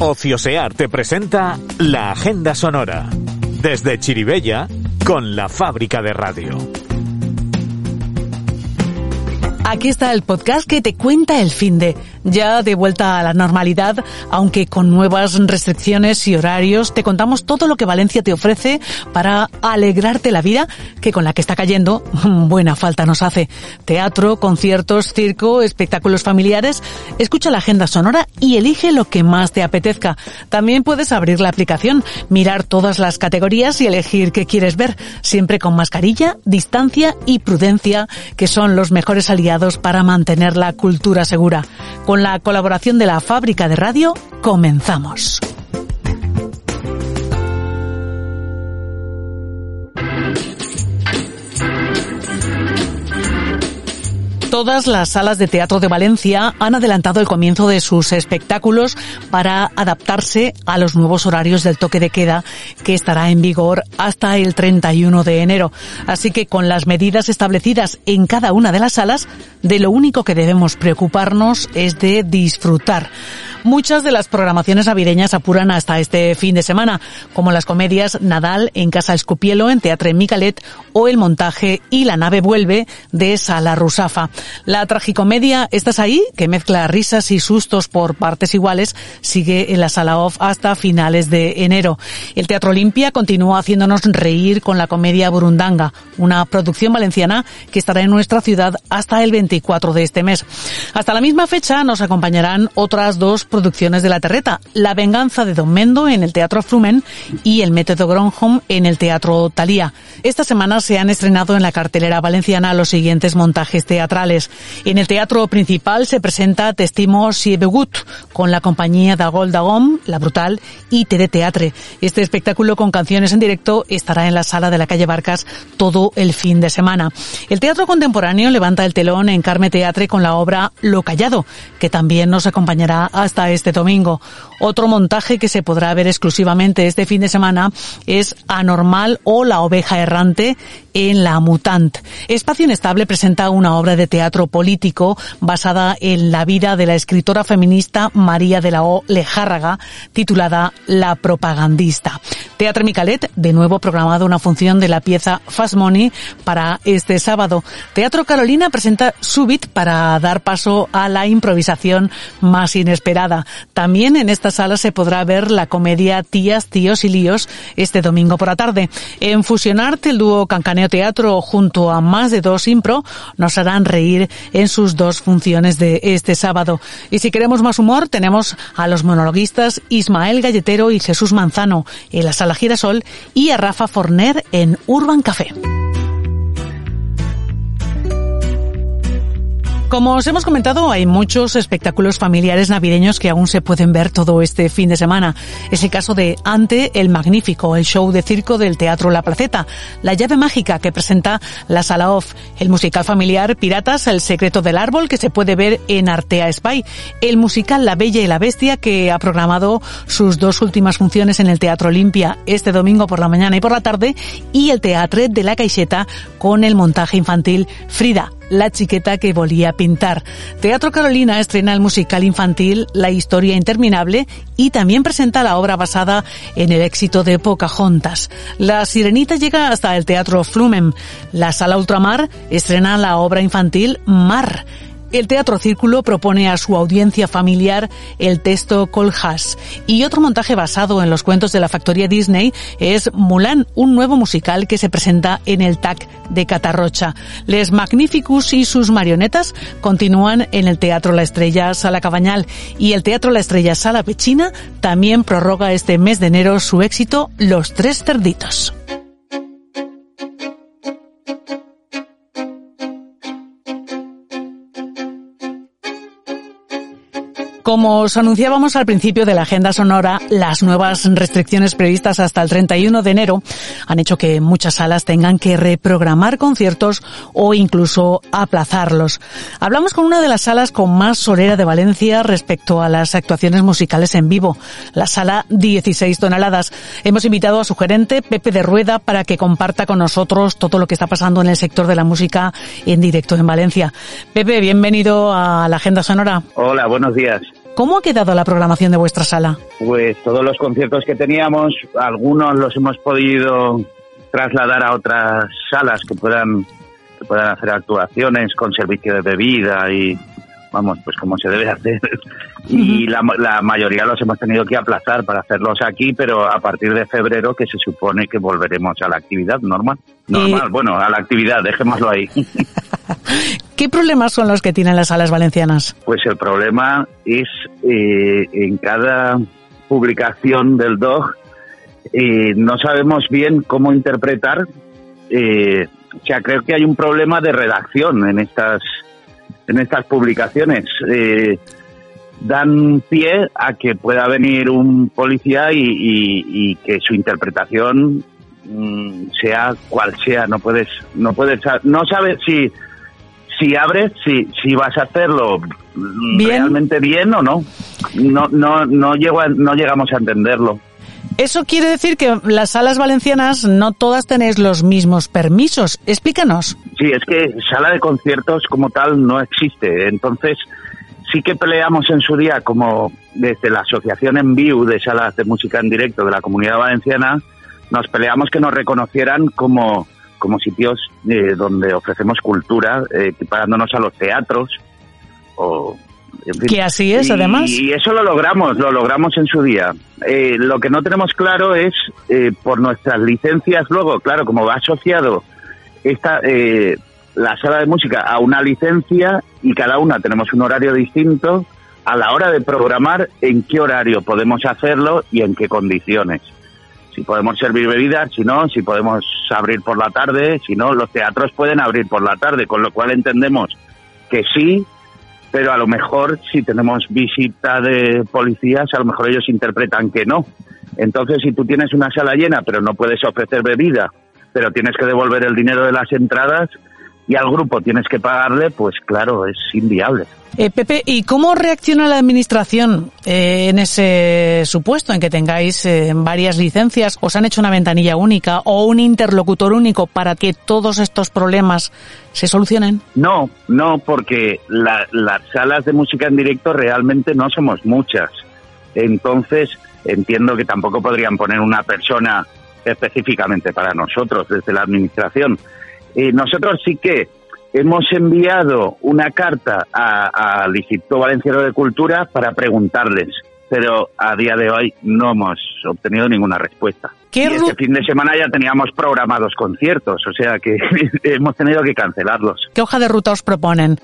Ociosear te presenta la Agenda Sonora. Desde Chiribella, con la fábrica de radio. Aquí está el podcast que te cuenta el fin de ya de vuelta a la normalidad, aunque con nuevas restricciones y horarios, te contamos todo lo que Valencia te ofrece para alegrarte la vida, que con la que está cayendo, buena falta nos hace. Teatro, conciertos, circo, espectáculos familiares. Escucha la agenda sonora y elige lo que más te apetezca. También puedes abrir la aplicación, mirar todas las categorías y elegir qué quieres ver, siempre con mascarilla, distancia y prudencia, que son los mejores aliados para mantener la cultura segura. Con la colaboración de la fábrica de radio, comenzamos. Todas las salas de teatro de Valencia han adelantado el comienzo de sus espectáculos para adaptarse a los nuevos horarios del toque de queda que estará en vigor hasta el 31 de enero. Así que con las medidas establecidas en cada una de las salas, de lo único que debemos preocuparnos es de disfrutar. Muchas de las programaciones navideñas apuran hasta este fin de semana, como las comedias Nadal en Casa Escupielo en Teatre Micalet o el montaje Y la nave vuelve de Sala Rusafa. La tragicomedia Estás ahí, que mezcla risas y sustos por partes iguales, sigue en la sala off hasta finales de enero. El Teatro Olimpia continúa haciéndonos reír con la comedia Burundanga, una producción valenciana que estará en nuestra ciudad hasta el 24 de este mes. Hasta la misma fecha nos acompañarán otras dos producciones de la Terreta, La venganza de Don Mendo en el Teatro Flumen y El método Gronholm en el Teatro Talía. Esta semana se han estrenado en la cartelera valenciana los siguientes montajes teatrales. En el teatro principal se presenta Testimo Siebegut con la compañía Dagol Dagom, La Brutal y Tede Teatre. Este espectáculo con canciones en directo estará en la sala de la calle Barcas todo el fin de semana. El teatro contemporáneo levanta el telón en Carme Teatre con la obra Lo Callado, que también nos acompañará hasta este domingo. Otro montaje que se podrá ver exclusivamente este fin de semana es Anormal o La oveja errante en La Mutant. Espacio Inestable presenta una obra de teatro político basada en la vida de la escritora feminista María de la O. Lejárraga, titulada La propagandista. Teatro Micalet, de nuevo programado una función de la pieza Fast Money para este sábado. Teatro Carolina presenta Subit para dar paso a la improvisación más inesperada. También en esta sala se podrá ver la comedia Tías, Tíos y Líos este domingo por la tarde. En Fusionarte, el dúo Cancaneo Teatro junto a más de dos impro nos harán reír en sus dos funciones de este sábado. Y si queremos más humor, tenemos a los monologuistas Ismael Galletero y Jesús Manzano en la sala la Girasol y a Rafa Forner en Urban Café. Como os hemos comentado, hay muchos espectáculos familiares navideños que aún se pueden ver todo este fin de semana. Es el caso de Ante el Magnífico, el show de circo del Teatro La Placeta, La llave mágica que presenta la Sala Off, el musical familiar Piratas, El secreto del árbol que se puede ver en Artea Spy, el musical La Bella y la Bestia que ha programado sus dos últimas funciones en el Teatro Olimpia este domingo por la mañana y por la tarde y el Teatro de la Caixeta con el montaje infantil Frida, la chiqueta que volía pintar. Teatro Carolina estrena el musical infantil La historia interminable y también presenta la obra basada en el éxito de Pocahontas. La Sirenita llega hasta el Teatro Flumen. La Sala Ultramar estrena la obra infantil Mar. El Teatro Círculo propone a su audiencia familiar el texto Colhas y otro montaje basado en los cuentos de la factoría Disney es Mulan, un nuevo musical que se presenta en el TAC de Catarrocha. Les Magnificus y sus marionetas continúan en el Teatro La Estrella Sala Cabañal y el Teatro La Estrella Sala Pechina también prorroga este mes de enero su éxito Los Tres Cerditos. Como os anunciábamos al principio de la agenda sonora, las nuevas restricciones previstas hasta el 31 de enero han hecho que muchas salas tengan que reprogramar conciertos o incluso aplazarlos. Hablamos con una de las salas con más solera de Valencia respecto a las actuaciones musicales en vivo, la sala 16 toneladas. Hemos invitado a su gerente, Pepe de Rueda, para que comparta con nosotros todo lo que está pasando en el sector de la música en directo en Valencia. Pepe, bienvenido a la agenda sonora. Hola, buenos días. ¿Cómo ha quedado la programación de vuestra sala? Pues todos los conciertos que teníamos, algunos los hemos podido trasladar a otras salas que puedan que puedan hacer actuaciones con servicio de bebida y vamos, pues como se debe hacer. Y la, la, mayoría los hemos tenido que aplazar para hacerlos aquí, pero a partir de febrero que se supone que volveremos a la actividad normal. Normal, bueno, a la actividad, dejémoslo ahí. ¿Qué problemas son los que tienen las salas valencianas? Pues el problema es eh, en cada publicación del DOG eh, no sabemos bien cómo interpretar. Eh, o sea, creo que hay un problema de redacción en estas en estas publicaciones. Eh, dan pie a que pueda venir un policía y, que su interpretación mm, sea cual sea. No puedes, no puedes, no sabes si si abres, si si vas a hacerlo realmente bien o no. No no no llego no llegamos a entenderlo. Eso quiere decir que las salas valencianas no todas tenéis los mismos permisos. Explícanos. Sí, es que sala de conciertos como tal no existe. Entonces, sí que peleamos en su día como desde la Asociación Enviu de Salas de Música en Directo de la Comunidad Valenciana, nos peleamos que nos reconocieran como, como sitios eh, donde ofrecemos cultura, eh, equiparándonos a los teatros o que así es, además. Y eso lo logramos, lo logramos en su día. Eh, lo que no tenemos claro es, eh, por nuestras licencias, luego, claro, como va asociado esta, eh, la sala de música a una licencia y cada una tenemos un horario distinto, a la hora de programar en qué horario podemos hacerlo y en qué condiciones. Si podemos servir bebidas, si no, si podemos abrir por la tarde, si no, los teatros pueden abrir por la tarde, con lo cual entendemos que sí, pero a lo mejor si tenemos visita de policías, a lo mejor ellos interpretan que no. Entonces, si tú tienes una sala llena, pero no puedes ofrecer bebida, pero tienes que devolver el dinero de las entradas y al grupo tienes que pagarle, pues claro, es inviable. Eh, Pepe, ¿y cómo reacciona la Administración eh, en ese supuesto, en que tengáis eh, varias licencias? ¿Os han hecho una ventanilla única o un interlocutor único para que todos estos problemas se solucionen? No, no, porque las salas de música en directo realmente no somos muchas. Entonces, entiendo que tampoco podrían poner una persona específicamente para nosotros desde la Administración. Nosotros sí que hemos enviado una carta al Instituto Valenciano de Cultura para preguntarles, pero a día de hoy no hemos obtenido ninguna respuesta. y este fin de semana ya teníamos programados conciertos, o sea que hemos tenido que cancelarlos. ¿Qué hoja de ruta os proponen?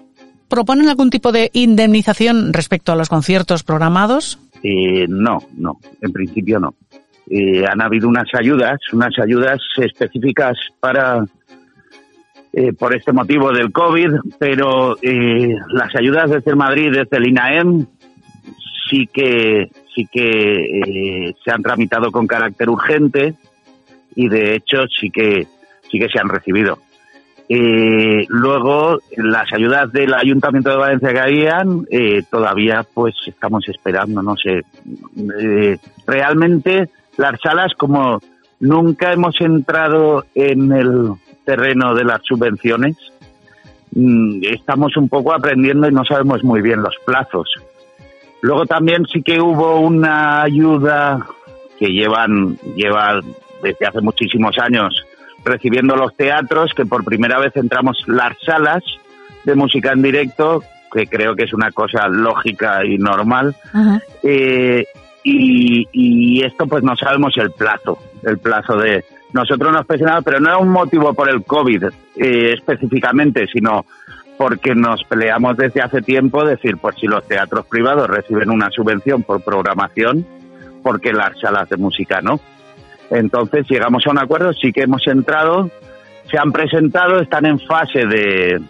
¿Proponen algún tipo de indemnización respecto a los conciertos programados? Eh, no, no, en principio no. Eh, han habido unas ayudas, unas ayudas específicas para eh, por este motivo del COVID, pero eh, las ayudas desde Madrid, desde el INAEM, sí que sí que eh, se han tramitado con carácter urgente y de hecho sí que sí que se han recibido. luego las ayudas del Ayuntamiento de Valencia que habían todavía pues estamos esperando, no sé. realmente las salas como nunca hemos entrado en el terreno de las subvenciones, mm, estamos un poco aprendiendo y no sabemos muy bien los plazos. Luego también sí que hubo una ayuda que llevan, lleva desde hace muchísimos años recibiendo los teatros, que por primera vez entramos las salas de música en directo, que creo que es una cosa lógica y normal. Eh, y, y, esto pues no sabemos el plazo, el plazo de, nosotros nos presionamos, pero no es un motivo por el COVID eh, específicamente, sino porque nos peleamos desde hace tiempo, decir, pues si los teatros privados reciben una subvención por programación, porque las salas de música no? Entonces llegamos a un acuerdo, sí que hemos entrado, se han presentado, están en fase de,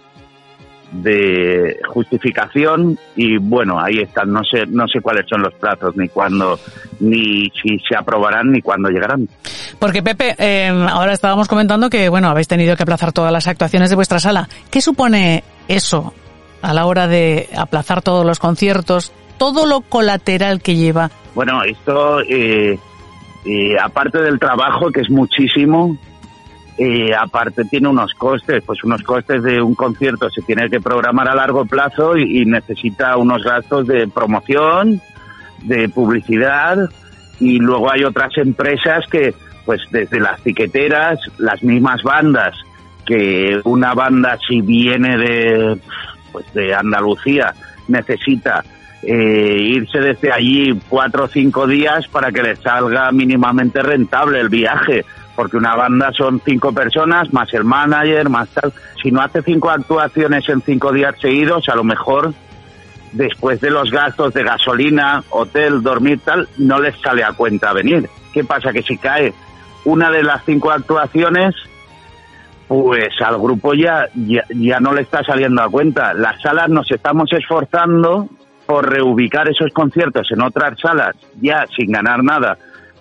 de justificación y bueno, ahí están, no sé, no sé cuáles son los plazos, ni cuándo, ni si se aprobarán, ni cuándo llegarán. Porque Pepe, eh, ahora estábamos comentando que bueno, habéis tenido que aplazar todas las actuaciones de vuestra sala. ¿Qué supone eso a la hora de aplazar todos los conciertos, todo lo colateral que lleva? Bueno, esto, eh, eh, aparte del trabajo, que es muchísimo, eh, aparte tiene unos costes, pues unos costes de un concierto se tiene que programar a largo plazo y, necesita unos gastos de promoción, de publicidad y luego hay otras empresas que pues desde las tiqueteras, las mismas bandas, que una banda si viene de pues de Andalucía necesita eh, irse desde allí cuatro o cinco días para que le salga mínimamente rentable el viaje porque una banda son cinco personas, más el manager, más tal. Si no hace cinco actuaciones en cinco días seguidos, a lo mejor después de los gastos de gasolina, hotel, dormir, tal, no les sale a cuenta venir. ¿Qué pasa? Que si cae una de las cinco actuaciones, pues al grupo ya, ya, ya no le está saliendo a cuenta. Las salas nos estamos esforzando por reubicar esos conciertos en otras salas, ya sin ganar nada,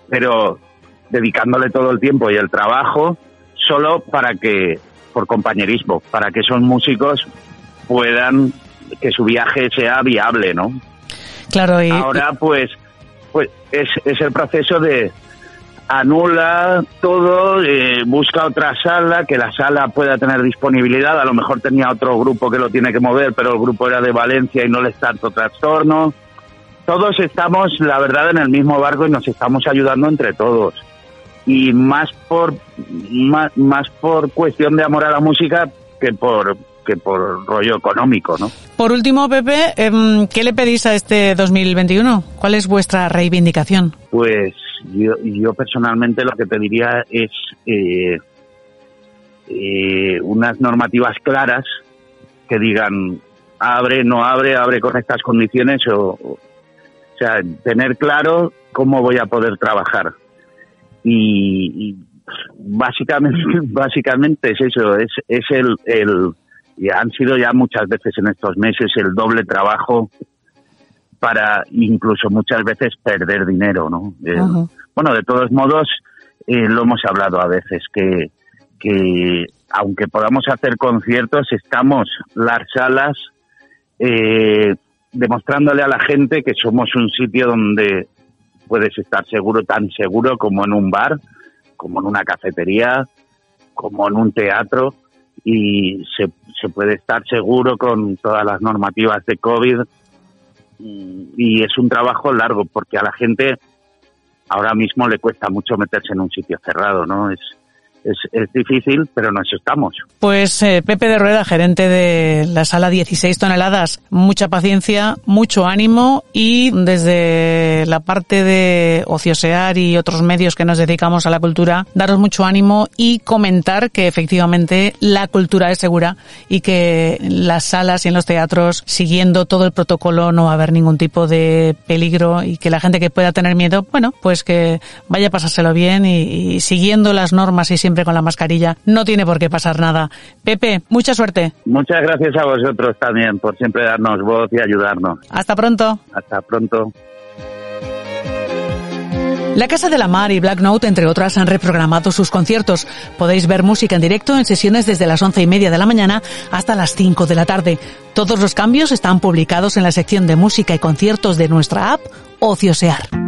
pero dedicándole todo el tiempo y el trabajo solo para que, por compañerismo, para que esos músicos puedan, que su viaje sea viable, ¿no? Claro, y... Ahora, pues, pues es, es el proceso de anula todo, eh, busca otra sala, que la sala pueda tener disponibilidad, a lo mejor tenía otro grupo que lo tiene que mover, pero el grupo era de Valencia y no le está tanto trastorno. Todos estamos, la verdad, en el mismo barco y nos estamos ayudando entre todos y más por más, más por cuestión de amor a la música que por que por rollo económico, ¿no? Por último, Pepe, em, ¿qué le pedís a este 2021? ¿Cuál es vuestra reivindicación? Pues yo, yo personalmente lo que pediría es eh, eh, unas normativas claras que digan abre, no abre, abre con estas condiciones o, o sea, tener claro cómo voy a poder trabajar y, básicamente básicamente es eso es es el, el han sido ya muchas veces en estos meses el doble trabajo para incluso muchas veces perder dinero no eh, bueno de todos modos eh, lo hemos hablado a veces que que aunque podamos hacer conciertos estamos las salas eh, demostrándole a la gente que somos un sitio donde puedes estar seguro, tan seguro como en un bar, como en una cafetería, como en un teatro y se, se puede estar seguro con todas las normativas de COVID y es un trabajo largo porque a la gente ahora mismo le cuesta mucho meterse en un sitio cerrado, ¿no? Es, es, es difícil, pero nos estamos. Pues eh, Pepe de Rueda, gerente de la sala 16 toneladas, mucha paciencia, mucho ánimo y desde la parte de Ociosear y otros medios que nos dedicamos a la cultura, daros mucho ánimo y comentar que efectivamente la cultura es segura y que en las salas y en los teatros, siguiendo todo el protocolo, no va a haber ningún tipo de peligro y que la gente que pueda tener miedo, bueno, pues que vaya a pasárselo bien y, y siguiendo las normas y siempre con la mascarilla, no tiene por qué pasar nada. Pepe, mucha suerte. Muchas gracias a vosotros también por siempre darnos voz y ayudarnos. Hasta pronto. Hasta pronto. La Casa de la Mar y Black Note, entre otras, han reprogramado sus conciertos. Podéis ver música en directo en sesiones desde las once y media de la mañana hasta las 5 de la tarde. Todos los cambios están publicados en la sección de música y conciertos de nuestra app Ociosear.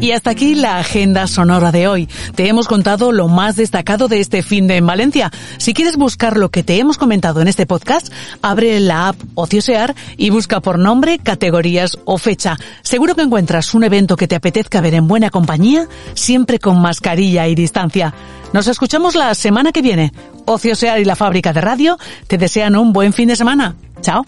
Y hasta aquí la agenda sonora de hoy. Te hemos contado lo más destacado de este fin de en Valencia. Si quieres buscar lo que te hemos comentado en este podcast, abre la app Ociosear y busca por nombre, categorías o fecha. Seguro que encuentras un evento que te apetezca ver en buena compañía, siempre con mascarilla y distancia. Nos escuchamos la semana que viene. Ociosear y la fábrica de radio te desean un buen fin de semana. Chao.